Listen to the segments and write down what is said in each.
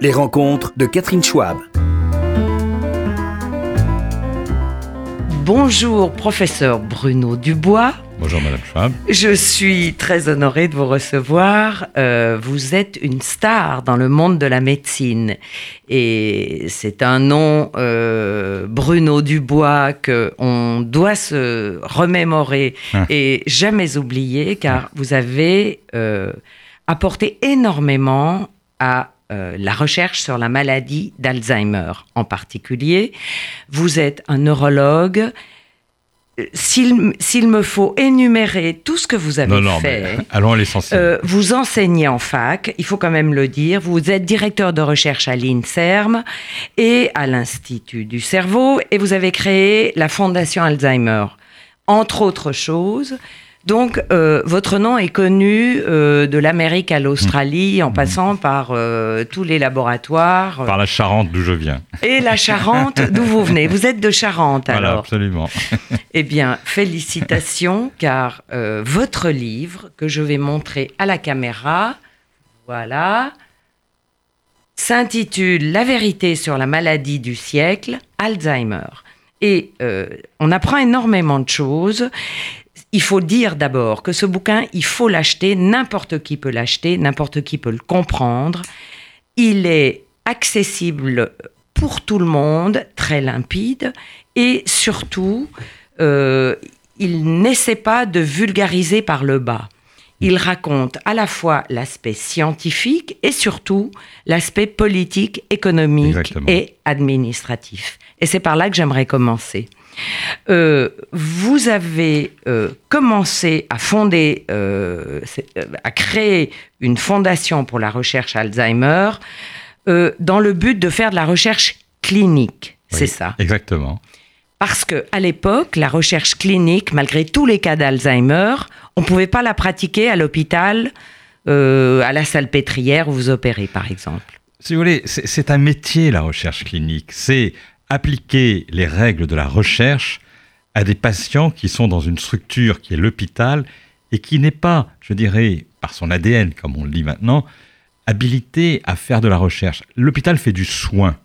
Les rencontres de Catherine Schwab. Bonjour, professeur Bruno Dubois. Bonjour Madame Schwab. Je suis très honorée de vous recevoir. Euh, vous êtes une star dans le monde de la médecine. Et c'est un nom, euh, Bruno Dubois, qu'on doit se remémorer Ah. et jamais oublier, car vous avez euh, apporté énormément à euh, la recherche sur la maladie d'Alzheimer en particulier. Vous êtes un neurologue. Euh, S'il me faut énumérer tout ce que vous avez Non, non, fait, allons à l'essentiel. euh, vous enseignez en fac, il faut quand même le dire. Vous êtes directeur de recherche à l'INSERM et à l'Institut du cerveau et vous avez créé la Fondation Alzheimer, entre autres choses. Donc, euh, votre nom est connu euh, de l'Amérique à l'Australie, en passant par euh, tous les laboratoires Par la Charente d'où je viens. et la Charente, d'où vous venez. Vous êtes de Charente, Voilà, alors. absolument. Eh bien, félicitations, car votre livre, que je vais montrer à la caméra, voilà, s'intitule La vérité sur la maladie du siècle, Alzheimer. Et on apprend énormément de choses. Il faut dire d'abord que ce bouquin, il faut l'acheter, n'importe qui peut l'acheter, n'importe qui peut le comprendre. Il est accessible pour tout le monde, très limpide, et surtout, euh, il n'essaie pas de vulgariser par le bas. Il raconte à la fois l'aspect scientifique et surtout l'aspect politique, économique Exactement. et administratif. Et c'est par là que j'aimerais commencer. Euh, vous avez euh, commencé à fonder, euh, à créer une fondation pour la recherche Alzheimer dans le but de faire de la recherche clinique. C'est ça? Exactement. Parce que à l'époque, la recherche clinique, malgré tous les cas d'Alzheimer, on ne pouvait pas la pratiquer à l'hôpital, à la salle pétrière où vous opérez, par exemple. Si vous voulez, c'est c'est un métier, la recherche clinique. C'est appliquer les règles de la recherche à des patients qui sont dans une structure qui est l'hôpital et qui n'est pas, je dirais, par son ADN, comme on le dit maintenant, habilité à faire de la recherche. L'hôpital fait du soin.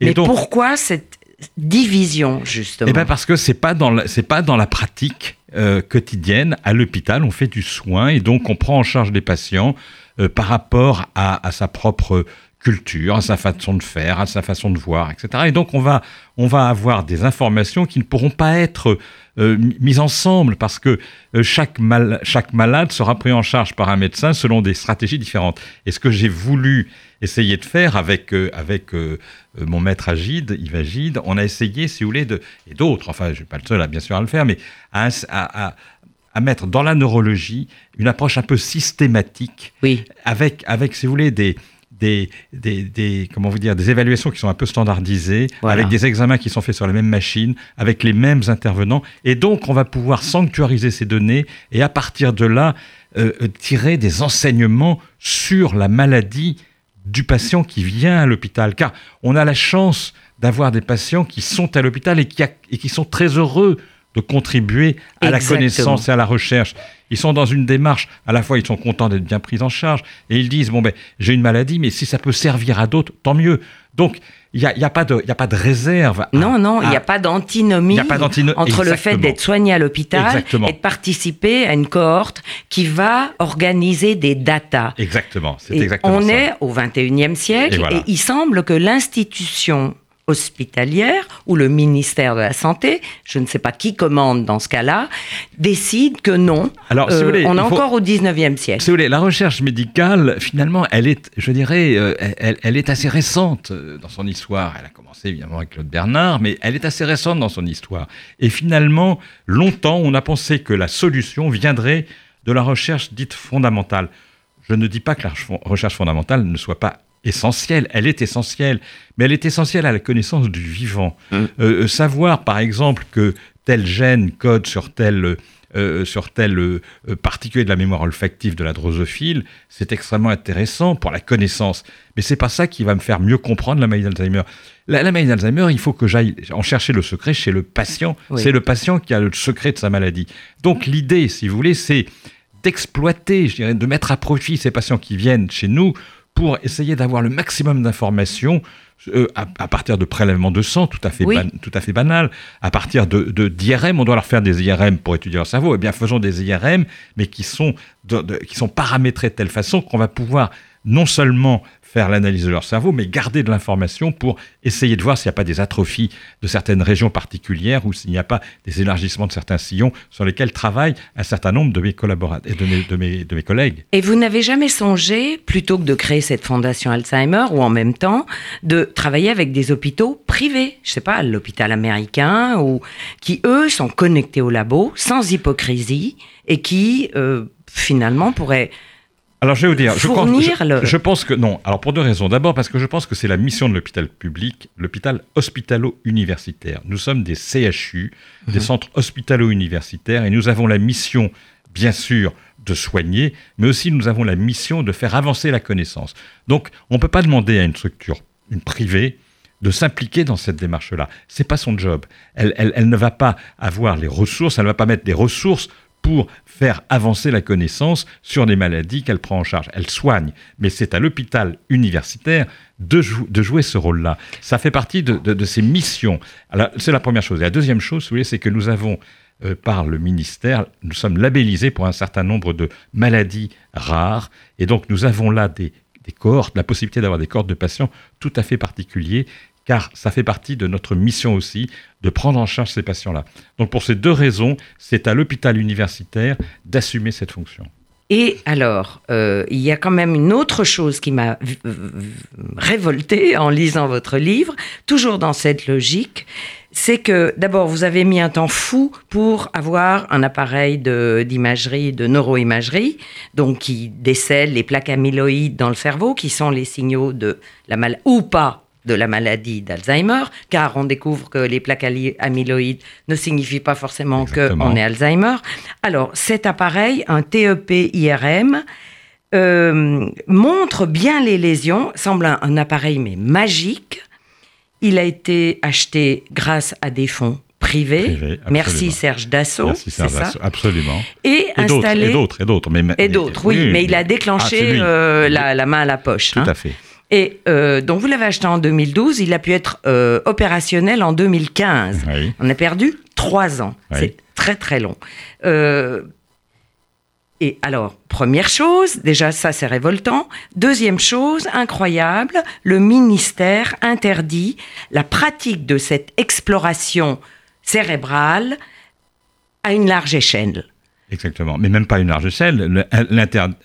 Et Mais donc- pourquoi cette division, justement? Eh ben parce que c'est pas dans la, pas dans la pratique euh, quotidienne à l'hôpital. On fait du soin et donc on prend en charge les patients euh, par rapport à, à sa propre culture, à sa façon de faire, à sa façon de voir, etc. Et donc on va on va avoir des informations qui ne pourront pas être euh, mi- mises ensemble parce que euh, chaque mal, chaque malade sera pris en charge par un médecin selon des stratégies différentes. Et ce que j'ai voulu essayer de faire avec euh, avec euh, mon maître Agide, Yves Agide, on a essayé, si vous voulez, de, et d'autres, enfin, je ne suis pas le seul, à, bien sûr, à le faire, mais à, à- à- à mettre dans la neurologie une approche un peu systématique, Oui. avec, avec si vous voulez, des, des, des, des- comment vous dire, des évaluations qui sont un peu standardisées, Voilà. avec des examens qui sont faits sur les mêmes machines, avec les mêmes intervenants, et donc on va pouvoir sanctuariser ces données, et à partir de là, euh, euh, tirer des enseignements sur la maladie du patient qui vient à l'hôpital. Car on a la chance d'avoir des patients qui sont à l'hôpital et qui, a- et qui sont très heureux de contribuer à la connaissance et à la recherche. Ils sont dans une démarche, à la fois ils sont contents d'être bien pris en charge, et ils disent, bon ben j'ai une maladie, mais si ça peut servir à d'autres, tant mieux. Donc il n'y a, y a, pas de- il y a pas de réserve. à- Non, non, il n'y a pas d'antinomie entre le fait d'être soigné à l'hôpital et de participer à une cohorte qui va organiser des datas. Exactement, c'est exactement on ça. est au 21e siècle Et voilà. et il semble que l'institution hospitalière ou le ministère de la Santé, je ne sais pas qui commande dans ce cas-là, décide que non. Euh, Alors, si vous voulez, on est encore au 19e siècle. Si vous voulez, la recherche médicale, finalement, elle est, je dirais, euh, elle, elle est assez récente euh, dans son histoire. Elle a commencé évidemment avec Claude Bernard, mais elle est assez récente dans son histoire. Et finalement, longtemps, on a pensé que la solution viendrait de la recherche dite fondamentale. Je ne dis pas que la recherche fondamentale ne soit pas essentielle, elle est essentielle, mais elle est essentielle à la connaissance du vivant. Euh, euh, savoir, par exemple, que tel gène code sur tel, euh, euh, sur tel euh, euh, particulier de la mémoire olfactive de la drosophile, c'est extrêmement intéressant pour la connaissance. Mais c'est pas ça qui va me faire mieux comprendre la maladie d'Alzheimer. La, la maladie d'Alzheimer, il faut que j'aille en chercher le secret chez le patient. Oui. C'est le patient qui a le secret de sa maladie. Donc l'idée, si vous voulez, c'est d'exploiter, je dirais, de mettre à profit ces patients qui viennent chez nous pour essayer d'avoir le maximum d'informations euh, à, à partir de prélèvements de sang, tout à fait, Oui. ban- tout à fait banal, à partir de, de- d'IRM, on doit leur faire des IRM pour étudier leur cerveau. Eh bien, faisons des IRM, mais qui sont, de- de- qui sont paramétrés de telle façon qu'on va pouvoir non seulement faire l'analyse de leur cerveau, mais garder de l'information pour essayer de voir s'il n'y a pas des atrophies de certaines régions particulières ou s'il n'y a pas des élargissements de certains sillons sur lesquels travaillent un certain nombre de mes collaborateurs de mes, de mes, collègues. Et vous n'avez jamais songé, plutôt que de créer cette fondation Alzheimer, ou en même temps, de travailler avec des hôpitaux privés, je sais pas, l'hôpital américain, ou qui eux sont connectés au labo, sans hypocrisie, et qui euh, finalement pourraient Alors, je vais vous dire, je, crois- Fournir je- le- je pense que non. Alors, pour deux raisons. D'abord, parce que je pense que c'est la mission de l'hôpital public, l'hôpital hospitalo-universitaire. Nous sommes des CHU, Mhm. des centres hospitalo-universitaires, et nous avons la mission, bien sûr, de soigner, mais aussi nous avons la mission de faire avancer la connaissance. Donc, on ne peut pas demander à une structure, une privée, de s'impliquer dans cette démarche-là. C'est pas son job. Elle, elle- elle ne va pas avoir les ressources, elle ne va pas mettre des ressources pour faire avancer la connaissance sur des maladies qu'elle prend en charge. Elle soigne, mais c'est à l'hôpital universitaire de, jou- de jouer ce rôle-là. Ça fait partie de, ses missions. C'est la première chose. Et la deuxième chose, vous voulez, c'est que nous avons, euh, par le ministère, nous sommes labellisés pour un certain nombre de maladies rares. Et donc, nous avons là des, des cohortes, la possibilité d'avoir des cohortes de patients tout à fait particuliers car ça fait partie de notre mission aussi de prendre en charge ces patients-là. Donc pour ces deux raisons, c'est à l'hôpital universitaire d'assumer cette fonction. Et alors, euh, il y a quand même une autre chose qui m'a révoltée en lisant votre livre, toujours dans cette logique, c'est que d'abord, vous avez mis un temps fou pour avoir un appareil de- d'imagerie, de, neuroimagerie, donc qui décèle les plaques amyloïdes dans le cerveau, qui sont les signaux de la maladie, ou pas de la maladie d'Alzheimer, car on découvre que les plaques amyloïdes ne signifient pas forcément qu'on est Alzheimer. Alors, cet appareil, un E TEP IRM, euh, montre bien les lésions, semble un, un appareil mais magique. Il a été acheté grâce à des fonds privés. Privé. Merci Serge Dassault, Merci Serge, ça. absolument. Et, installé et d'autres, et d'autres. Mais, et d'autres, oui, mais il a déclenché Ah, euh, la, la main à la poche. Tout hein. à fait. Et euh, donc vous l'avez acheté en 2012, il a pu être euh, opérationnel en 2015. Oui. On a perdu trois ans. Oui. C'est très très long. Euh, et alors, première chose, déjà ça c'est révoltant. Deuxième chose, incroyable, le ministère interdit la pratique de cette exploration cérébrale à une large échelle. Exactement, mais même pas une large échelle.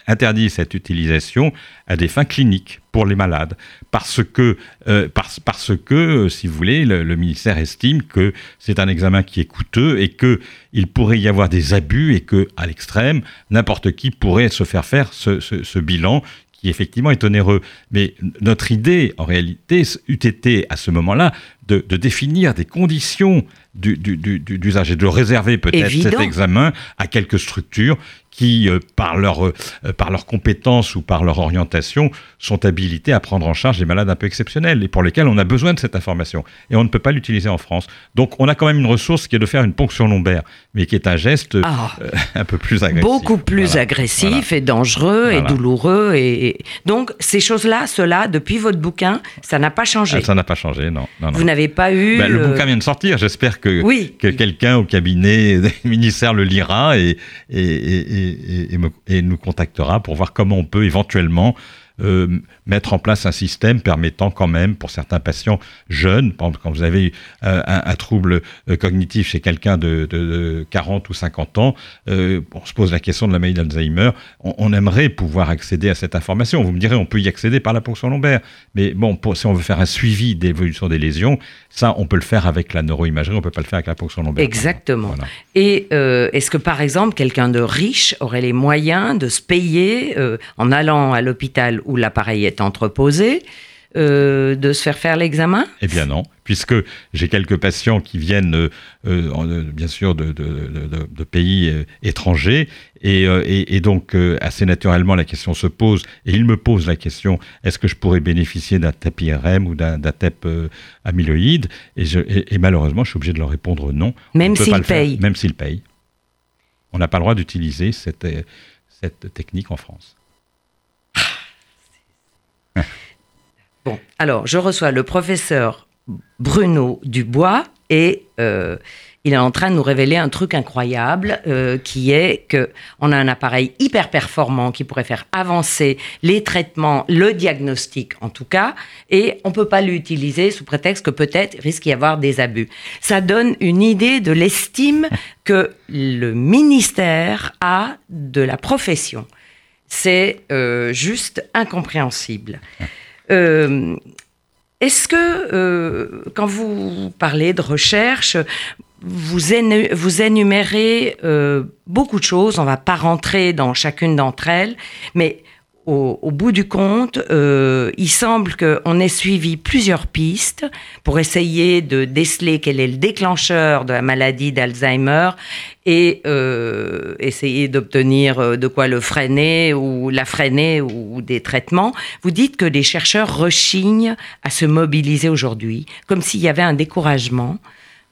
Interdit cette utilisation à des fins cliniques pour les malades, parce que, euh, parce, que, euh, si vous voulez, le, ministère estime que c'est un examen qui est coûteux et que il pourrait y avoir des abus et que, à l'extrême, n'importe qui pourrait se faire faire ce, ce- ce bilan qui effectivement est onéreux. Mais notre idée, en réalité, eût été à ce moment-là de, de définir des conditions du- du- du- du- d'usage et de réserver peut-être cet examen à quelques structures qui, euh, par, leur, euh, par leurs compétences ou par leur orientation, sont habilitées à prendre en charge des malades un peu exceptionnels et pour lesquels on a besoin de cette information. Et on ne peut pas l'utiliser en France. Donc on a quand même une ressource qui est de faire une ponction lombaire, mais qui est un geste Ah. euh, un peu plus agressif. Beaucoup plus Voilà. agressif Voilà. et dangereux et douloureux. Et, et- Donc, ces choses-là, cela, depuis votre bouquin, ça n'a pas changé. Ah, ça n'a pas changé, non. non, non. Vous n'avez pas eu. Ben, le euh, bouquin vient de sortir. J'espère que, Oui. que quelqu'un au cabinet du ministère le lira et, et, et, et- et me- et nous contactera pour voir comment on peut éventuellement euh, mettre en place un système permettant quand même pour certains patients jeunes, par exemple, quand vous avez euh, un, un trouble euh, cognitif chez quelqu'un de, de- de 40 ou 50 ans, euh, on se pose la question de la maladie d'Alzheimer, on, on aimerait pouvoir accéder à cette information. Vous me direz, on peut y accéder par la ponction lombaire, mais bon, pour- si on veut faire un suivi d'évolution des lésions, ça, on peut le faire avec la neuroimagerie, on peut pas le faire avec la ponction lombaire. Exactement. Voilà. Et est-ce que, par exemple, quelqu'un de riche aurait les moyens de se payer, en allant à l'hôpital où l'appareil est entreposé, euh, de se faire faire l'examen? Eh bien non, puisque j'ai quelques patients qui viennent, euh, euh, en- bien sûr, de, de- de- de- de pays étrangers, et, et- et donc assez naturellement la question se pose, et ils me posent la question, est-ce que je pourrais bénéficier d'un TEP IRM ou d'un TEP amyloïde? Et, je- et- et malheureusement, je suis obligé de leur répondre non. On Même s'ils payent. Même s'ils payent. On n'a pas le droit d'utiliser cette, cette technique en France. Bon, alors je reçois le professeur Bruno Dubois et euh, il est en train de nous révéler un truc incroyable euh, qui est que on a un appareil hyper performant qui pourrait faire avancer les traitements, le diagnostic en tout cas, et on peut pas l'utiliser sous prétexte que peut-être risque d'y avoir des abus. Ça donne une idée de l'estime que le ministère a de la profession. C'est euh, juste incompréhensible. Euh, Est-ce que, euh, quand vous parlez de recherche, vous, énu- vous énumérez euh, beaucoup de choses, on va pas rentrer dans chacune d'entre elles, mais au, au bout du compte, euh, il semble qu'on ait suivi plusieurs pistes pour essayer de déceler quel est le déclencheur de la maladie d'Alzheimer et euh, essayer d'obtenir euh, de quoi le freiner ou la freiner ou, des traitements. Vous dites que les chercheurs rechignent à se mobiliser aujourd'hui, comme s'il y avait un découragement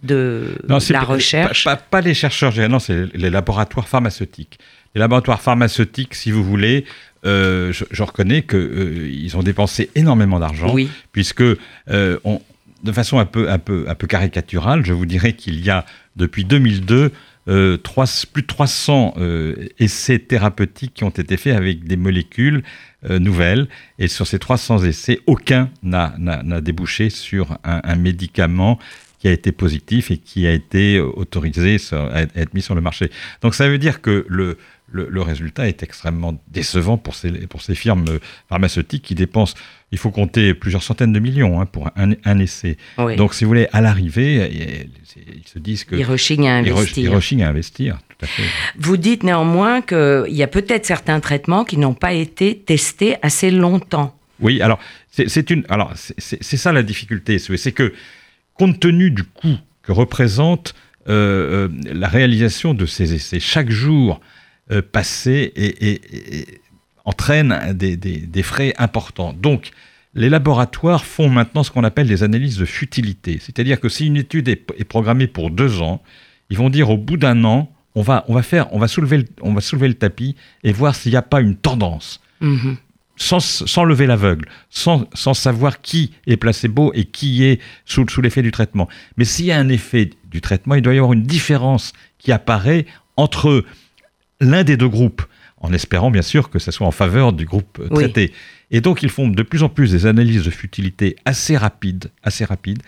de la pas- recherche. Pas, pas- pas les chercheurs, non, c'est les laboratoires pharmaceutiques. Les laboratoires pharmaceutiques, si vous voulez, euh, je, je reconnais qu'ils ont dépensé énormément d'argent, Oui. puisque euh, on- de façon un peu, un, peu, un peu caricaturale, je vous dirais qu'il y a depuis 2002 euh, trois- plus de 300 euh, essais thérapeutiques qui ont été faits avec des molécules euh, nouvelles. Et sur ces 300 essais, aucun n'a débouché sur un, un médicament qui a été positif et qui a été autorisé à être mis sur le marché. Donc ça veut dire que le, le, le résultat est extrêmement décevant pour ces, pour ces firmes euh, pharmaceutiques qui dépensent, il faut compter plusieurs centaines de millions hein, pour un, un essai. Oui. Donc si vous voulez, à l'arrivée, ils se disent que... ils rechignent à investir. ils rechignent à investir, tout à fait. Vous dites néanmoins qu'il y a peut-être certains traitements qui n'ont pas été testés assez longtemps. Oui, alors c'est ça la difficulté, c'est que compte tenu du coût que représente euh, euh, la réalisation de ces essais, chaque jour euh, passé entraîne des, frais importants. Donc les laboratoires font maintenant ce qu'on appelle des analyses de futilité, c'est-à-dire que si une étude est, programmée pour deux ans, ils vont dire au bout d'un an, on va, faire, on va soulever, le, tapis et voir s'il n'y a pas une tendance Mhm. Sans, sans lever l'aveugle, sans, sans savoir qui est placebo et qui est sous, sous l'effet du traitement. Mais s'il y a un effet du traitement, il doit y avoir une différence qui apparaît entre l'un des deux groupes, en espérant bien sûr que ce soit en faveur du groupe euh, Oui. traité. Et donc ils font de plus en plus des analyses de futilité assez rapides, assez rapides,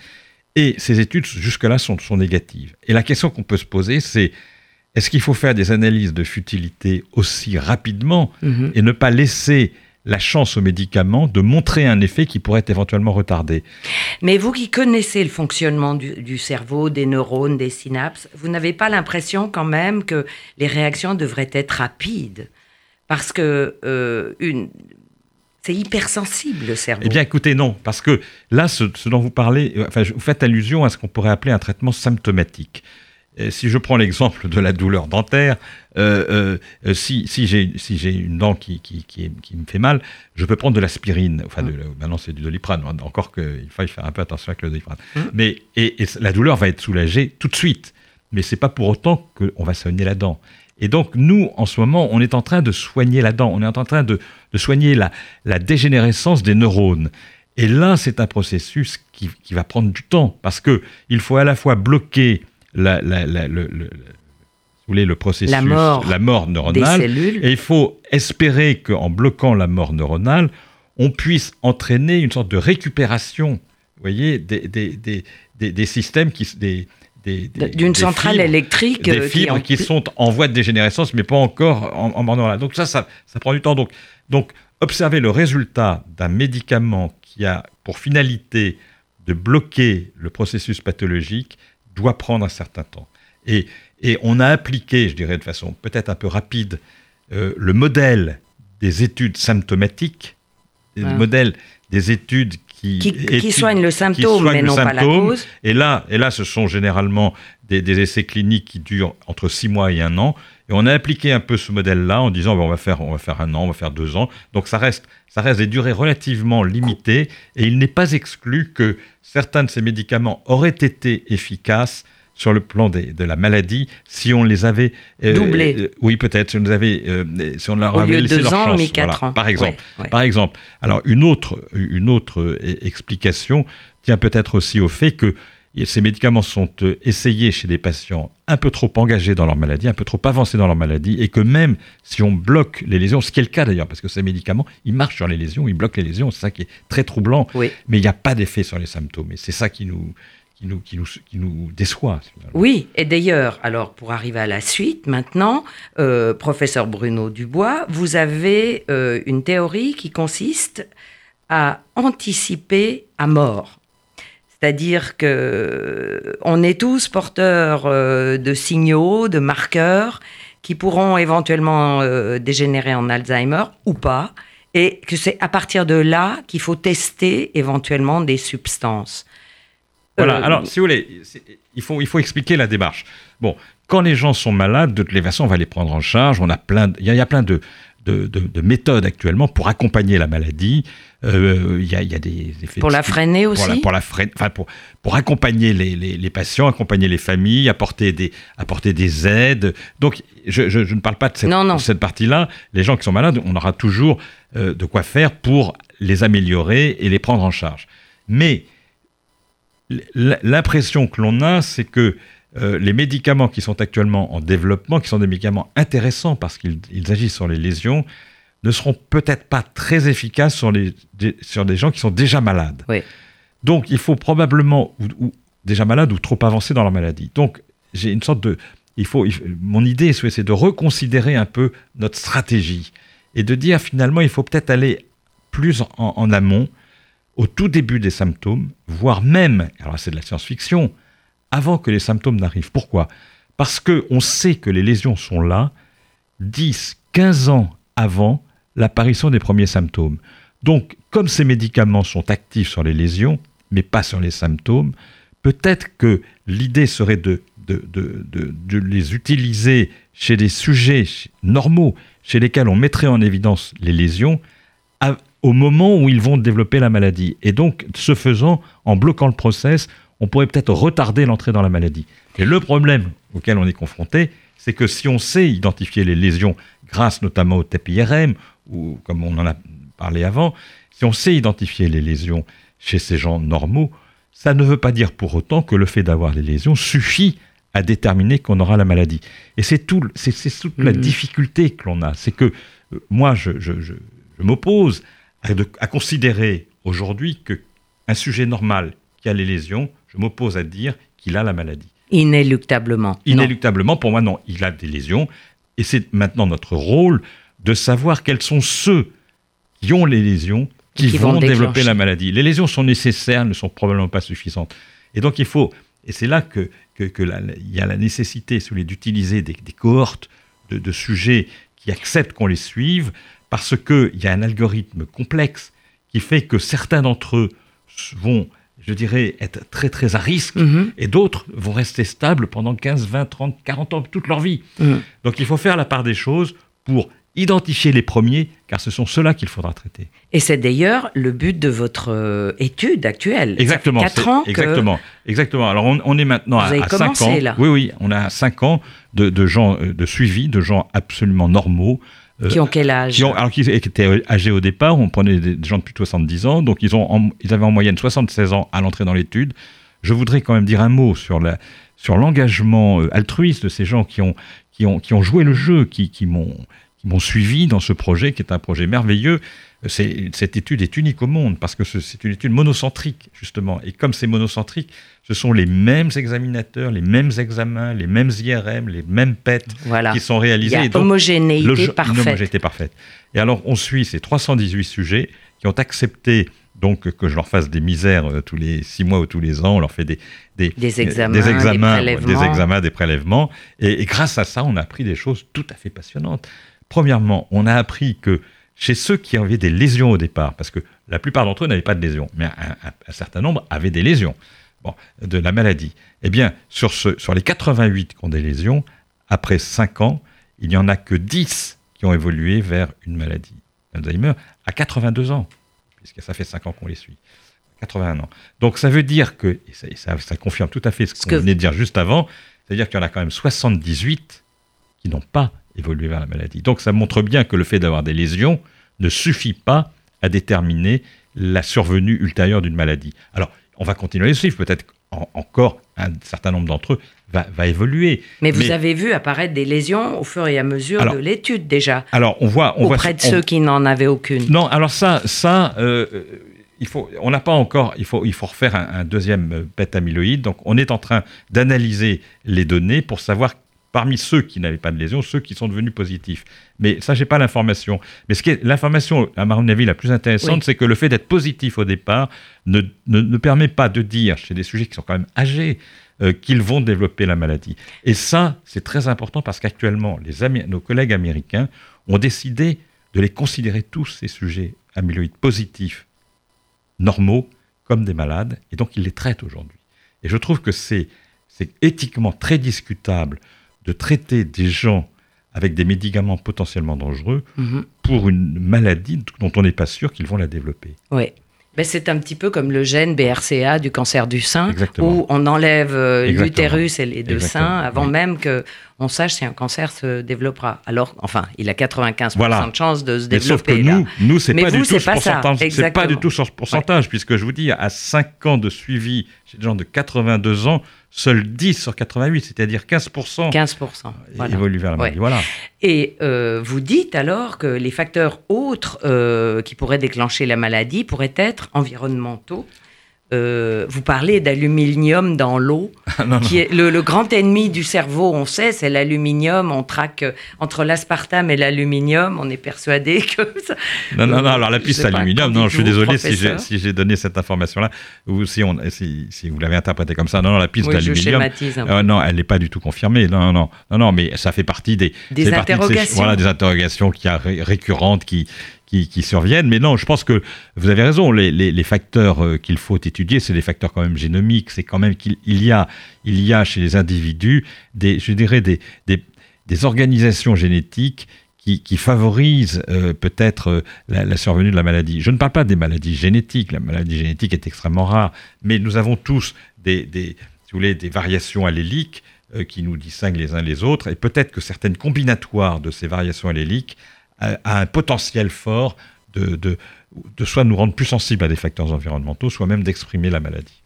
et ces études jusque-là sont, sont négatives. Et la question qu'on peut se poser, c'est est-ce qu'il faut faire des analyses de futilité aussi rapidement Mhm. et ne pas laisser la chance aux médicaments de montrer un effet qui pourrait être éventuellement retardé. Mais vous qui connaissez le fonctionnement du, du cerveau, des neurones, des synapses, vous n'avez pas l'impression quand même que les réactions devraient être rapides? Parce que euh, une... c'est hypersensible le cerveau. Eh bien, écoutez, non, parce que là, ce, ce dont vous parlez, euh, enfin, vous faites allusion à ce qu'on pourrait appeler un traitement symptomatique. Si je prends l'exemple de la douleur dentaire, euh, euh, si, si j'ai si une dent qui, qui, qui, me fait mal, je peux prendre de l'aspirine. Enfin, de, maintenant, c'est du doliprane. hein, Encore qu'il faille faire un peu attention avec le doliprane. Mais et, et la douleur va être soulagée tout de suite. Mais c'est pas pour autant qu'on va soigner la dent. Et donc, nous, en ce moment, on est en train de soigner la dent. On est en train de, de soigner la, la dégénérescence des neurones. Et là, c'est un processus qui, qui va prendre du temps parce que il faut à la fois bloquer la, la- la- le, vous voulez, le processus, La mort la mort des neuronale, cellules. et il faut espérer qu'en bloquant la mort neuronale, on puisse entraîner une sorte de récupération, vous voyez, des, des, des, des, systèmes qui... Des, D'une centrale fibres- électrique des euh, fibres en- qui sont en voie de dégénérescence, mais pas encore en, en mort neuronale. Donc ça, ça, ça prend du temps. Donc, donc, observer le résultat d'un médicament qui a pour finalité de bloquer le processus pathologique doit prendre un certain temps. Et, et on a appliqué, je dirais de façon peut-être un peu rapide, euh, le modèle des études symptomatiques, le Ah. modèle des études qui, qui, soignent le symptôme, soignent mais le non pas la symptôme. cause. Et là, et là, ce sont généralement des, des essais cliniques qui durent entre six mois et un an. Et on a appliqué un peu ce modèle-là en disant, ben, on, va faire, on va faire un an, on va faire deux ans. Donc ça reste, ça reste des durées relativement limitées. Et il n'est pas exclu que certains de ces médicaments auraient été efficaces sur le plan des, de la maladie si on les avait euh, doublés. Euh, oui, peut-être si on les avait, euh, si on leur Au avait lieu laissé deux leur ans, chance. mis quatre ans. Par exemple. Ouais, ouais. Par exemple. Alors une autre, une autre euh, explication tient peut-être aussi au fait que ces médicaments sont euh, essayés chez des patients un peu trop engagés dans leur maladie, un peu trop avancés dans leur maladie, et que même si on bloque les lésions, ce qui est le cas d'ailleurs, parce que ces médicaments, ils marchent sur les lésions, ils bloquent les lésions, c'est ça qui est très troublant, Oui. mais il n'y a pas d'effet sur les symptômes, et c'est ça qui nous, qui nous, qui nous, qui nous déçoit. Oui, et d'ailleurs, alors pour arriver à la suite, maintenant, euh, professeur Bruno Dubois, vous avez euh, une théorie qui consiste à anticiper à mort. C'est-à-dire que euh, on est tous porteurs euh, de signaux, de marqueurs qui pourront éventuellement euh, dégénérer en Alzheimer ou pas, et que c'est à partir de là qu'il faut tester éventuellement des substances. Voilà, Euh, alors si vous voulez, il faut, il faut expliquer la démarche. Bon, quand les gens sont malades, de toutes les façons, on va les prendre en charge. On a plein, il y y a plein de, de, de- de méthodes actuellement pour accompagner la maladie. Euh, il, y a, il y a des effets Pour la freiner aussi pour, la- pour la freine- enfin, pour, pour accompagner les, les- les patients, accompagner les familles, apporter des, apporter des aides. Donc, je, je- je ne parle pas de cette, Non, non. de cette partie-là. Les gens qui sont malades, on aura toujours euh, de quoi faire pour les améliorer et les prendre en charge. Mais l'impression que l'on a, c'est que euh, les médicaments qui sont actuellement en développement, qui sont des médicaments intéressants parce qu'ils ils agissent sur les lésions, ne seront peut-être pas très efficaces sur, les, des- sur des gens qui sont déjà malades. Oui. Donc il faut probablement, ou, ou déjà malades ou trop avancés dans leur maladie. Donc j'ai une sorte de... Il faut, il mon idée, c'est de reconsidérer un peu notre stratégie et de dire finalement, il faut peut-être aller plus en, en amont, au tout début des symptômes, voire même, alors c'est de la science-fiction, avant que les symptômes n'arrivent. Pourquoi? Parce qu'on sait que les lésions sont là 10, 15 ans avant l'apparition des premiers symptômes. Donc, comme ces médicaments sont actifs sur les lésions, mais pas sur les symptômes, peut-être que l'idée serait de, les utiliser chez des sujets normaux, chez lesquels on mettrait en évidence les lésions, au moment où ils vont développer la maladie. Et donc, ce faisant, en bloquant le process, on pourrait peut-être retarder l'entrée dans la maladie. Et le problème auquel on est confronté, c'est que si on sait identifier les lésions grâce notamment au TEP-IRM, ou comme on en a parlé avant, si on sait identifier les lésions chez ces gens normaux, ça ne veut pas dire pour autant que le fait d'avoir les lésions suffit à déterminer qu'on aura la maladie. Et c'est tout, c'est, toute la Mhm. difficulté que l'on a. C'est que euh, moi, je, je- je- je m'oppose à, à considérer aujourd'hui que un sujet normal qui a les lésions, je m'oppose à dire qu'il a la maladie. Inéluctablement. Non. Inéluctablement, pour moi, non, il a des lésions. Et c'est maintenant notre rôle de savoir quels sont ceux qui ont les lésions qui, Qui vont, vont développer la maladie. Les lésions sont nécessaires, ne sont probablement pas suffisantes. Et donc il faut, et c'est là que, que, que la- il y a la nécessité, d'utiliser des, des cohortes de, de sujets qui acceptent qu'on les suive, parce qu'il y a un algorithme complexe qui fait que certains d'entre eux vont, je dirais, être très très à risque, Mhm. et d'autres vont rester stables pendant 15, 20, 30, 40 ans, toute leur vie. Mhm. Donc il faut faire la part des choses pour identifier les premiers, car ce sont ceux-là qu'il faudra traiter. Et c'est d'ailleurs le but de votre euh, étude actuelle. Exactement. Ça fait quatre c'est- ans que Exactement. Exactement. Alors on, on est maintenant Vous à, avez à 5 commencé, ans. là. Oui, oui, on a 5 ans de, de gens euh, de suivi, de gens absolument normaux. Euh, qui ont quel âge qui ont, alors qu'ils étaient âgés au départ, on prenait des, gens de plus de 70 ans, donc ils, ont en- ils avaient en moyenne 76 ans à l'entrée dans l'étude. Je voudrais quand même dire un mot sur la sur l'engagement euh, altruiste de ces gens qui ont qui ont qui ont joué le jeu, qui, qui m'ont qui m'ont suivi dans ce projet qui est un projet merveilleux. Cette étude est unique au monde parce que ce- c'est une étude monocentrique justement. Et comme c'est monocentrique, ce sont les mêmes examinateurs, les mêmes examens, les mêmes IRM, les mêmes PET Voilà. qui sont Il y réalisés. a Et donc, homogénéité le jeu- Une parfaite. homogénéité parfaite. Et alors, on suit ces 318 sujets qui ont accepté donc que je leur fasse des misères euh, tous les six mois ou tous les ans. On leur fait des, des, Des examens, des, des examens, prélèvements. des examens, des prélèvements. Et, et grâce à ça, on a appris des choses tout à fait passionnantes. Premièrement, on a appris que chez ceux qui avaient des lésions au départ, parce que la plupart d'entre eux n'avaient pas de lésions, mais un, un- un certain nombre avaient des lésions bon, de la maladie. Eh bien, sur, ce, sur les 88 qui ont des lésions, après 5 ans, il n'y en a que 10 qui ont évolué vers une maladie d'Alzheimer à 82 ans, puisque ça fait 5 ans qu'on les suit. 81 ans. Donc ça veut dire que, et ça, et ça- ça confirme tout à fait ce qu'on venait de dire juste avant, c'est-à-dire qu'il y en a quand même 78 qui n'ont pas évolué vers la maladie. Donc ça montre bien que le fait d'avoir des lésions ne suffit pas à déterminer la survenue ultérieure d'une maladie. Alors, on va continuer à les suivre, peut-être en- encore un certain nombre d'entre eux va, va évoluer. Mais vous Mais- avez vu apparaître des lésions au fur et à mesure Alors, de l'étude déjà, Alors, on voit... On auprès voit, de on- ceux qui n'en avaient aucune. Non, alors ça, ça, euh, il faut, on n'a pas encore, il faut, il faut refaire un, un deuxième euh, bêta-amyloïde. Donc, on est en train d'analyser les données pour savoir parmi ceux qui n'avaient pas de lésion, ceux qui sont devenus positifs. Mais ça, j'ai pas l'information. Mais ce qui est l'information, à mon avis, la plus intéressante, Oui. c'est que le fait d'être positif au départ ne, ne, ne permet pas de dire chez des sujets qui sont quand même âgés euh, qu'ils vont développer la maladie. Et ça, c'est très important parce qu'actuellement, nos collègues américains ont décidé de les considérer tous ces sujets amyloïdes positifs, normaux, comme des malades, et donc ils les traitent aujourd'hui. Et je trouve que c'est c'est éthiquement très discutable de traiter des gens avec des médicaments potentiellement dangereux Mhm. pour une maladie dont on n'est pas sûr qu'ils vont la développer. Oui. Ben, c'est un petit peu comme le gène BRCA du cancer du sein, Exactement. où on enlève euh, l'utérus et les deux Exactement, seins avant oui. même que on sache si un cancer se développera. Alors, enfin, il a 95% Voilà. de chances de se Mais sauf que développer. là. nous, nous c'est pas vous, du c'est tout ce pas ça, pourcentage. C'est pas du tout ce pourcentage, puisque je vous dis, à 5 ans de suivi chez des gens de 82 ans, seuls 10 sur 88, c'est-à-dire 15%, 15%. voilà. évoluent vers la Ouais. maladie. Voilà. Et euh, vous dites alors que les facteurs autres euh, qui pourraient déclencher la maladie pourraient être environnementaux. Euh, vous parlez d'aluminium dans l'eau, non, qui est le, le grand ennemi du cerveau, on sait, c'est l'aluminium. On traque euh, entre l'aspartame et l'aluminium, on est persuadé que ça... Non, non, non, alors la piste aluminium, non, je suis désolé si j'ai, si donné cette information-là, ou si, on, si, si vous l'avez interprété comme ça. Non, non, la piste Oui, je d'aluminium, schématise un peu. euh, non, elle n'est pas du tout confirmée. Non, non, non, non, mais ça fait partie des, Des c'est partie de ces- interrogations. voilà, des interrogations qui a ré- récurrentes qui, qui, surviennent. Mais non, je pense que vous avez raison. Les, facteurs euh, qu'il faut étudier, c'est des facteurs quand même génomiques. C'est quand même qu'il il y a, il y a chez les individus des, je dirais, des, des, organisations génétiques qui, qui favorisent euh, peut-être euh, la, la survenue de la maladie. Je ne parle pas des maladies génétiques. La maladie génétique est extrêmement rare, mais nous avons tous des, des si vous voulez, des variations alléliques euh, qui nous distinguent les uns les autres, et peut-être que certaines combinatoires de ces variations alléliques a, un potentiel fort de, de, de soit nous rendre plus sensibles à des facteurs environnementaux, soit même d'exprimer la maladie.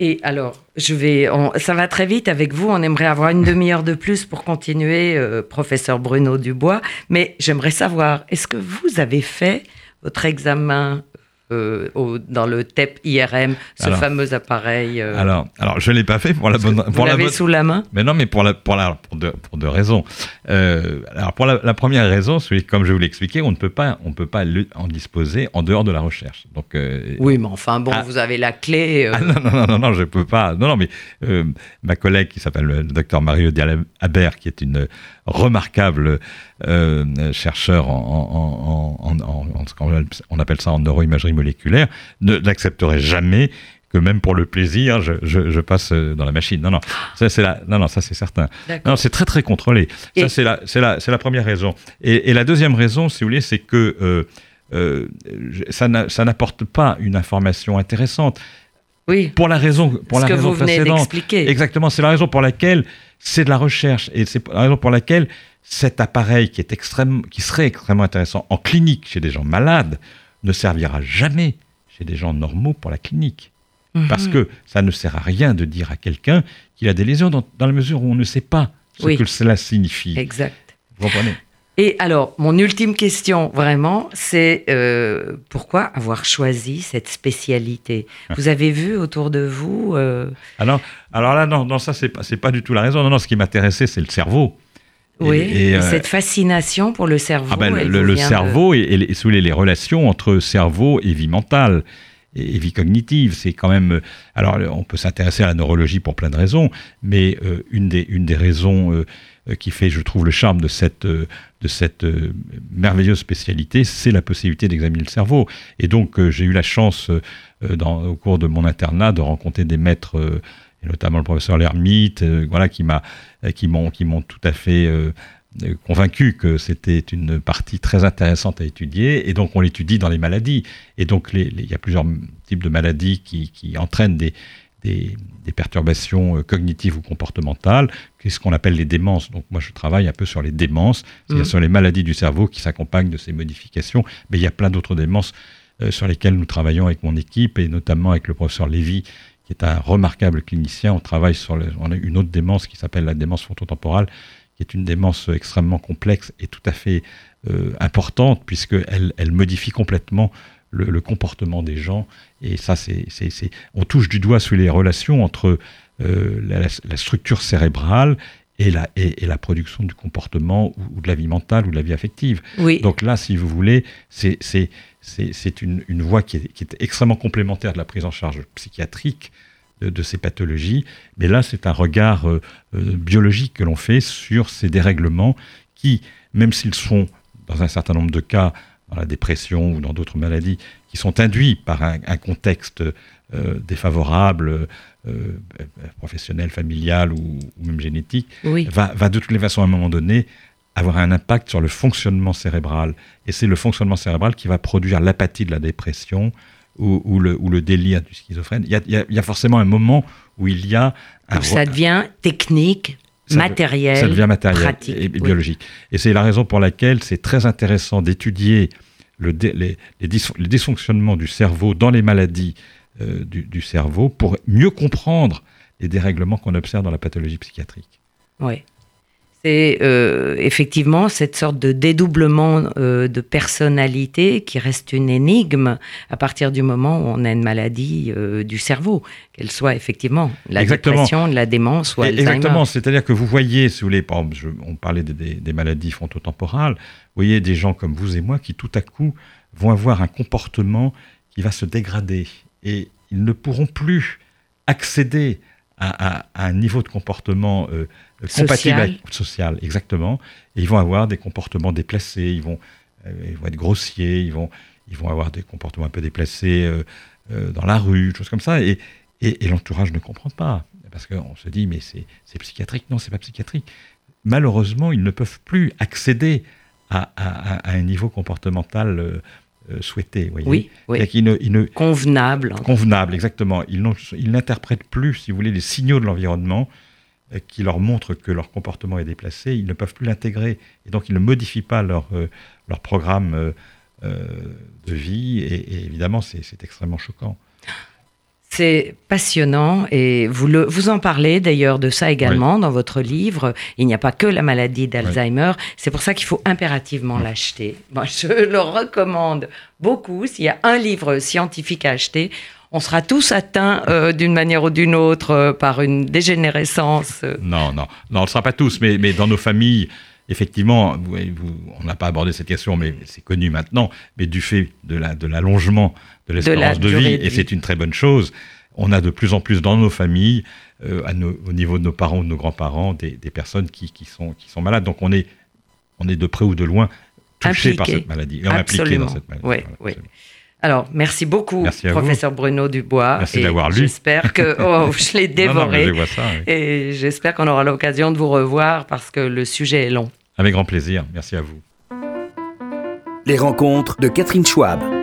Et alors, je vais, ça va très vite avec vous. On aimerait avoir une demi-heure de plus pour continuer, euh, professeur Bruno Dubois. Mais j'aimerais savoir, est-ce que vous avez fait votre examen euh, au- dans le TEP IRM, ce Alors- fameux appareil euh, Alors, alors, je ne l'ai pas fait pour la bonne, Vous pour la l'avez bonne, sous la main Mais non, mais pour, la, pour, la, pour, deux, pour deux raisons. Euh, alors, pour la, la première raison, c'est comme je vous l'ai expliqué, on ne peut pas, on peut pas le- en disposer en dehors de la recherche. Donc, euh, Oui, mais enfin, bon, Ah. vous avez la clé. euh, Ah non, non, non, non, non, je peux pas. Non, non, mais euh, ma collègue qui s'appelle le docteur Mario Habert, qui est une remarquable euh, chercheur en, en, en, en- en ce qu'on on appelle ça en neuroimagerie moléculaire, n'accepterait jamais que même pour le plaisir, je, je, je passe euh, dans la machine. Non, non, ça c'est la, non, non, ça c'est certain. Non, c'est très très contrôlé. Et- Ça c'est la, c'est la, c'est la première raison. Et, et la deuxième raison, si vous voulez, c'est que euh, euh, ça n'a- ça n'apporte pas une information intéressante Oui, pour la raison, pour ce la que raison vous venez précédente. Exactement, c'est la raison pour laquelle c'est de la recherche et c'est la raison pour laquelle cet appareil qui est extrême, qui serait extrêmement intéressant en clinique chez des gens malades ne servira jamais chez des gens normaux pour la clinique. Mhm. Parce que ça ne sert à rien de dire à quelqu'un qu'il a des lésions dans, dans la mesure où on ne sait pas ce Oui. que cela signifie. Exact. Vous comprenez? Et alors, mon ultime question, vraiment, c'est euh, pourquoi avoir choisi cette spécialité? Vous avez vu autour de vous euh, alors, alors là, non, non ça, c'est pas, pas du tout la raison. Non, non, ce qui m'intéressait, c'est le cerveau. Oui, et, et euh, cette fascination pour le cerveau. Ah ben, le, de- cerveau et, et les, sous les, les relations entre cerveau et vie mentale et, vie cognitive, c'est quand même. Alors, on peut s'intéresser à la neurologie pour plein de raisons, mais euh, une, des, une des raisons euh, qui fait, je trouve, le charme de cette, euh, de cette euh, merveilleuse spécialité, c'est la possibilité d'examiner le cerveau. Et donc, euh, j'ai eu la chance, euh, euh, au cours de mon internat, de rencontrer des maîtres. euh, notamment le professeur Lermite, euh, voilà, qui m'a, euh, qui m'ont, qui m'ont tout à fait euh, convaincu que c'était une partie très intéressante à étudier, et donc on l'étudie dans les maladies. Et donc il y a plusieurs types de maladies qui, entraînent des, des, perturbations euh, cognitives ou comportementales, qu'est-ce qu'on appelle les démences. Donc moi je travaille un peu sur les démences, c'est-à-dire mmh. sur les maladies du cerveau qui s'accompagnent de ces modifications, mais il y a plein d'autres démences euh, sur lesquelles nous travaillons avec mon équipe, et notamment avec le professeur Lévy, qui est un remarquable clinicien. On travaille sur on a une autre démence qui s'appelle la démence frontotemporale, qui est une démence extrêmement complexe et tout à fait euh, importante, puisqu'elle elle modifie complètement le, comportement des gens. Et ça, c'est, on touche du doigt sur les relations entre euh, la, structure cérébrale et la, et, la, production du comportement ou, de la vie mentale ou de la vie affective. Oui. Donc là, si vous voulez, c'est, une, une, voie qui est, qui est, extrêmement complémentaire de la prise en charge psychiatrique de, ces pathologies. Mais là, c'est un regard euh, euh, biologique que l'on fait sur ces dérèglements qui, même s'ils sont, dans un certain nombre de cas, dans la dépression ou dans d'autres maladies, qui sont induits par un, contexte euh, défavorable, professionnel, familial ou, même génétique, va, va, de toutes les façons, à un moment donné, avoir un impact sur le fonctionnement cérébral. Et c'est le fonctionnement cérébral qui va produire l'apathie de la dépression, ou, le, ou, le, délire du schizophrène. Il y, a, forcément un moment où il y a un... ça devient technique, matériel, ça devient matériel et, biologique. Et c'est la raison pour laquelle c'est très intéressant d'étudier le, les, les, dysfonctionnements du cerveau dans les maladies euh, du, du, cerveau pour mieux comprendre les dérèglements qu'on observe dans la pathologie psychiatrique. Oui c'est euh, effectivement cette sorte de dédoublement euh, de personnalité qui reste une énigme à partir du moment où on a une maladie euh, du cerveau, qu'elle soit effectivement la dépression, la démence ou Alzheimer. Exactement, c'est-à-dire que vous voyez, si vous voulez, on parlait des, des, maladies frontotemporales, vous voyez des gens comme vous et moi qui tout à coup vont avoir un comportement qui va se dégrader et ils ne pourront plus accéder à, un niveau de comportement euh, compatible avec social, exactement. Et ils vont avoir des comportements déplacés, ils vont, euh, ils vont être grossiers, ils vont, ils vont avoir des comportements un peu déplacés euh, dans la rue, choses comme ça. Et, et, l'entourage ne comprend pas. Parce qu'on se dit, mais c'est psychiatrique. Non, c'est pas psychiatrique. Malheureusement, ils ne peuvent plus accéder à, à un niveau comportemental euh, souhaité. Voyez oui, convenable. Convenable, exactement. Ils n'interprètent plus, si vous voulez, les signaux de l'environnement euh, qui leur montrent que leur comportement est déplacé. Ils ne peuvent plus l'intégrer et donc ils ne modifient pas leur, euh, leur programme de vie. Et, évidemment, c'est extrêmement choquant. C'est passionnant et vous, le, vous en parlez d'ailleurs de ça également dans votre livre. Il n'y a pas que la maladie d'Alzheimer. C'est pour ça qu'il faut impérativement l'acheter. Moi, je le recommande beaucoup. S'il y a un livre scientifique à acheter, on sera tous atteints euh, d'une manière ou d'une autre euh, par une dégénérescence. Non, non, non, on ne sera pas tous, mais, mais dans nos familles, effectivement, vous, on n'a pas abordé cette question, mais c'est connu maintenant, mais du fait de l'allongement de l'espérance de, vie, et c'est une très bonne chose, on a de plus en plus dans nos familles, euh, au niveau de nos parents ou de nos grands-parents, des, personnes qui, sont, qui sont malades. Donc on est, on est de près ou de loin touché par cette maladie, et impliqué dans cette maladie. Oui, oui. Alors, merci beaucoup, professeur Bruno Dubois. Merci d'avoir lu. J'espère que oh, je l'ai dévoré. Et j'espère qu'on aura l'occasion de vous revoir parce que le sujet est long. Avec grand plaisir. Merci à vous. Les rencontres de Catherine Schwab.